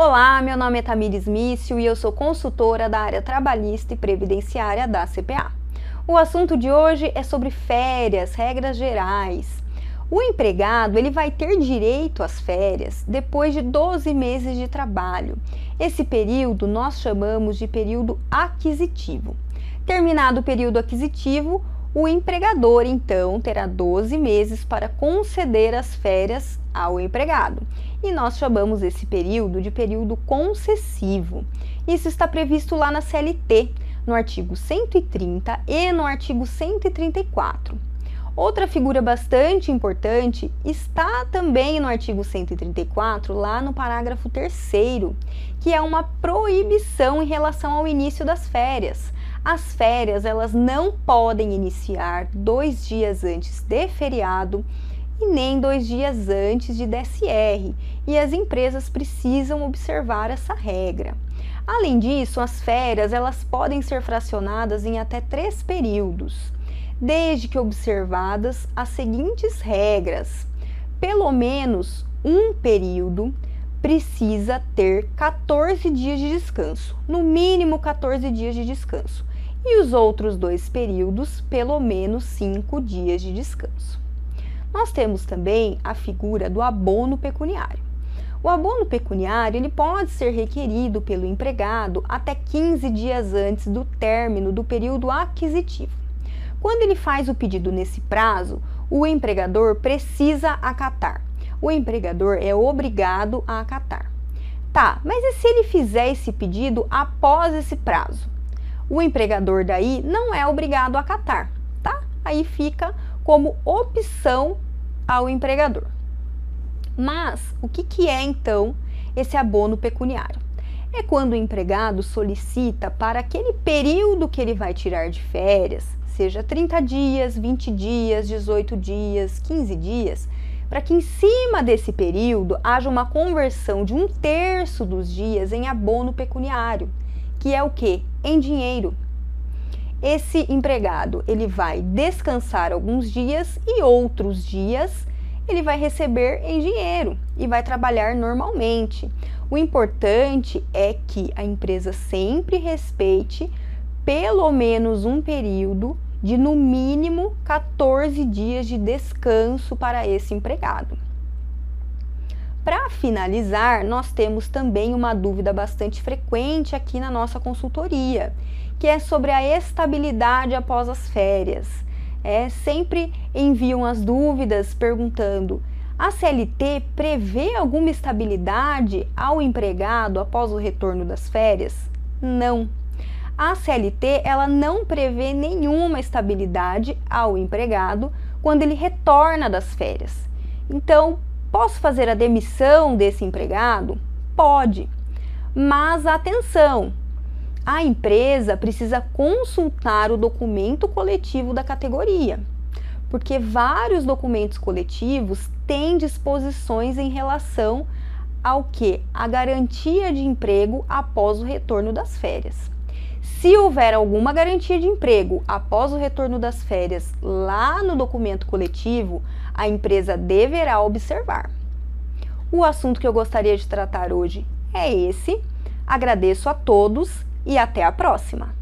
Olá, meu nome é Tamires Mício e eu sou consultora da área trabalhista e previdenciária da CPA. O assunto de hoje é sobre férias, regras gerais. O empregado ele vai ter direito às férias depois de 12 meses de trabalho. Esse período nós chamamos de período aquisitivo. Terminado o período aquisitivo, o empregador então terá 12 meses para conceder as férias ao empregado. E nós chamamos esse período de período concessivo. Isso está previsto lá na CLT, no artigo 130 e no artigo 134. Outra figura bastante importante está também no artigo 134, lá no parágrafo 3, que é uma proibição em relação ao início das férias. As férias elas não podem iniciar dois dias antes de feriado e nem dois dias antes de DSR, e as empresas precisam observar essa regra. Além disso, as férias elas podem ser fracionadas em até três períodos, desde que observadas as seguintes regras: pelo menos um período precisa ter 14 dias de descanso, no mínimo 14 dias de descanso, e os outros dois períodos, pelo menos 5 dias de descanso. Nós temos também a figura do abono pecuniário. O abono pecuniário ele pode ser requerido pelo empregado até 15 dias antes do término do período aquisitivo. Quando ele faz o pedido nesse prazo, o empregador precisa acatar. O empregador é obrigado a acatar. Tá, mas e se ele fizer esse pedido após esse prazo? O empregador daí não é obrigado a acatar, tá? Aí fica como opção ao empregador. Mas o que, que é então esse abono pecuniário? É quando o empregado solicita para aquele período que ele vai tirar de férias, seja 30 dias, 20 dias, 18 dias, 15 dias, para que em cima desse período haja uma conversão de um terço dos dias em abono pecuniário, que é o que? Em dinheiro esse empregado ele vai descansar alguns dias e outros dias ele vai receber em dinheiro e vai trabalhar normalmente. O importante é que a empresa sempre respeite pelo menos um período de no mínimo 14 dias de descanso para esse empregado. Para finalizar, nós temos também uma dúvida bastante frequente aqui na nossa consultoria, que é sobre a estabilidade após as férias. É, sempre enviam as dúvidas perguntando: a CLT prevê alguma estabilidade ao empregado após o retorno das férias? Não. A CLT ela não prevê nenhuma estabilidade ao empregado quando ele retorna das férias. Então, posso fazer a demissão desse empregado? Pode. Mas atenção, a empresa precisa consultar o documento coletivo da categoria, porque vários documentos coletivos têm disposições em relação ao que? A garantia de emprego após o retorno das férias. Se houver alguma garantia de emprego após o retorno das férias lá no documento coletivo, a empresa deverá observar. O assunto que eu gostaria de tratar hoje é esse. Agradeço a todos e até a próxima!